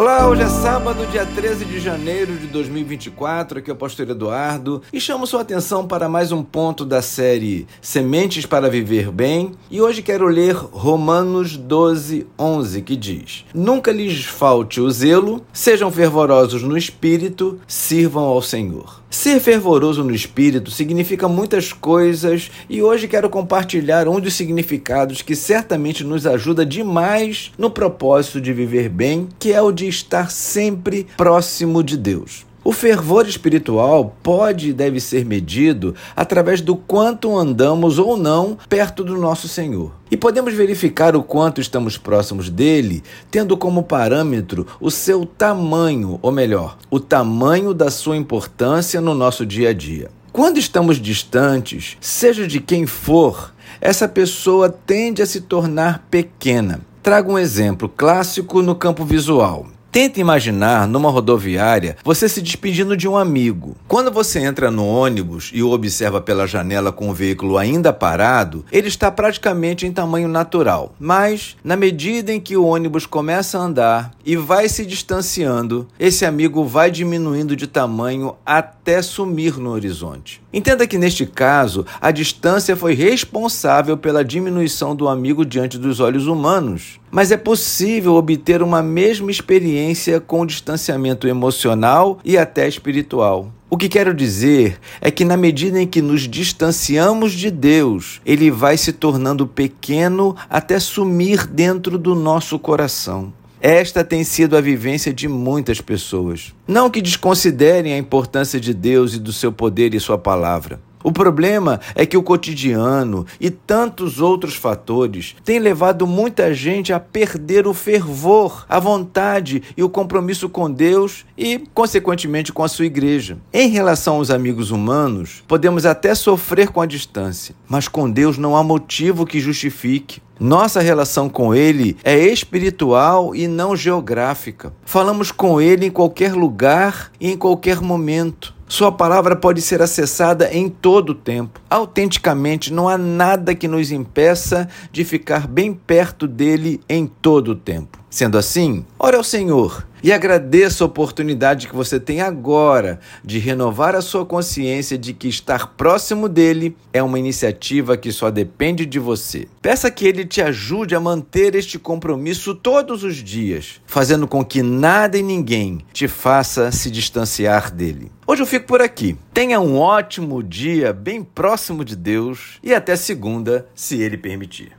Olá, hoje é sábado, dia 13 de janeiro de 2024. Aqui é o pastor Eduardo e chamo sua atenção para mais um ponto da série Sementes para Viver Bem. E hoje quero ler Romanos 12, 11, que diz: Nunca lhes falte o zelo, sejam fervorosos no espírito, sirvam ao Senhor. Ser fervoroso no espírito significa muitas coisas e hoje quero compartilhar um dos significados que certamente nos ajuda demais no propósito de viver bem, que é o de estar sempre próximo de Deus. O fervor espiritual pode e deve ser medido através do quanto andamos ou não perto do nosso Senhor. E podemos verificar o quanto estamos próximos dele, tendo como parâmetro o seu tamanho, ou melhor, o tamanho da sua importância no nosso dia a dia. Quando estamos distantes, seja de quem for, essa pessoa tende a se tornar pequena. Trago um exemplo clássico no campo visual. Tenta imaginar numa rodoviária você se despedindo de um amigo. Quando você entra no ônibus e o observa pela janela com o veículo ainda parado, ele está praticamente em tamanho natural. Mas, na medida em que o ônibus começa a andar e vai se distanciando, esse amigo vai diminuindo de tamanho até sumir no horizonte. Entenda que neste caso, a distância foi responsável pela diminuição do amigo diante dos olhos humanos. Mas é possível obter uma mesma experiência com distanciamento emocional e até espiritual. O que quero dizer é que, na medida em que nos distanciamos de Deus, Ele vai se tornando pequeno até sumir dentro do nosso coração. Esta tem sido a vivência de muitas pessoas. Não que desconsiderem a importância de Deus e do seu poder e sua palavra. O problema é que o cotidiano e tantos outros fatores têm levado muita gente a perder o fervor, a vontade e o compromisso com Deus e, consequentemente, com a sua igreja. Em relação aos amigos humanos, podemos até sofrer com a distância, mas com Deus não há motivo que justifique. Nossa relação com Ele é espiritual e não geográfica. Falamos com Ele em qualquer lugar e em qualquer momento. Sua palavra pode ser acessada em todo o tempo. Autenticamente, não há nada que nos impeça de ficar bem perto dele em todo o tempo. Sendo assim, ore ao Senhor e agradeça a oportunidade que você tem agora de renovar a sua consciência de que estar próximo dele é uma iniciativa que só depende de você. Peça que ele te ajude a manter este compromisso todos os dias, fazendo com que nada e ninguém te faça se distanciar dele. Hoje eu fico por aqui. Tenha um ótimo dia bem próximo de Deus e até segunda, se ele permitir.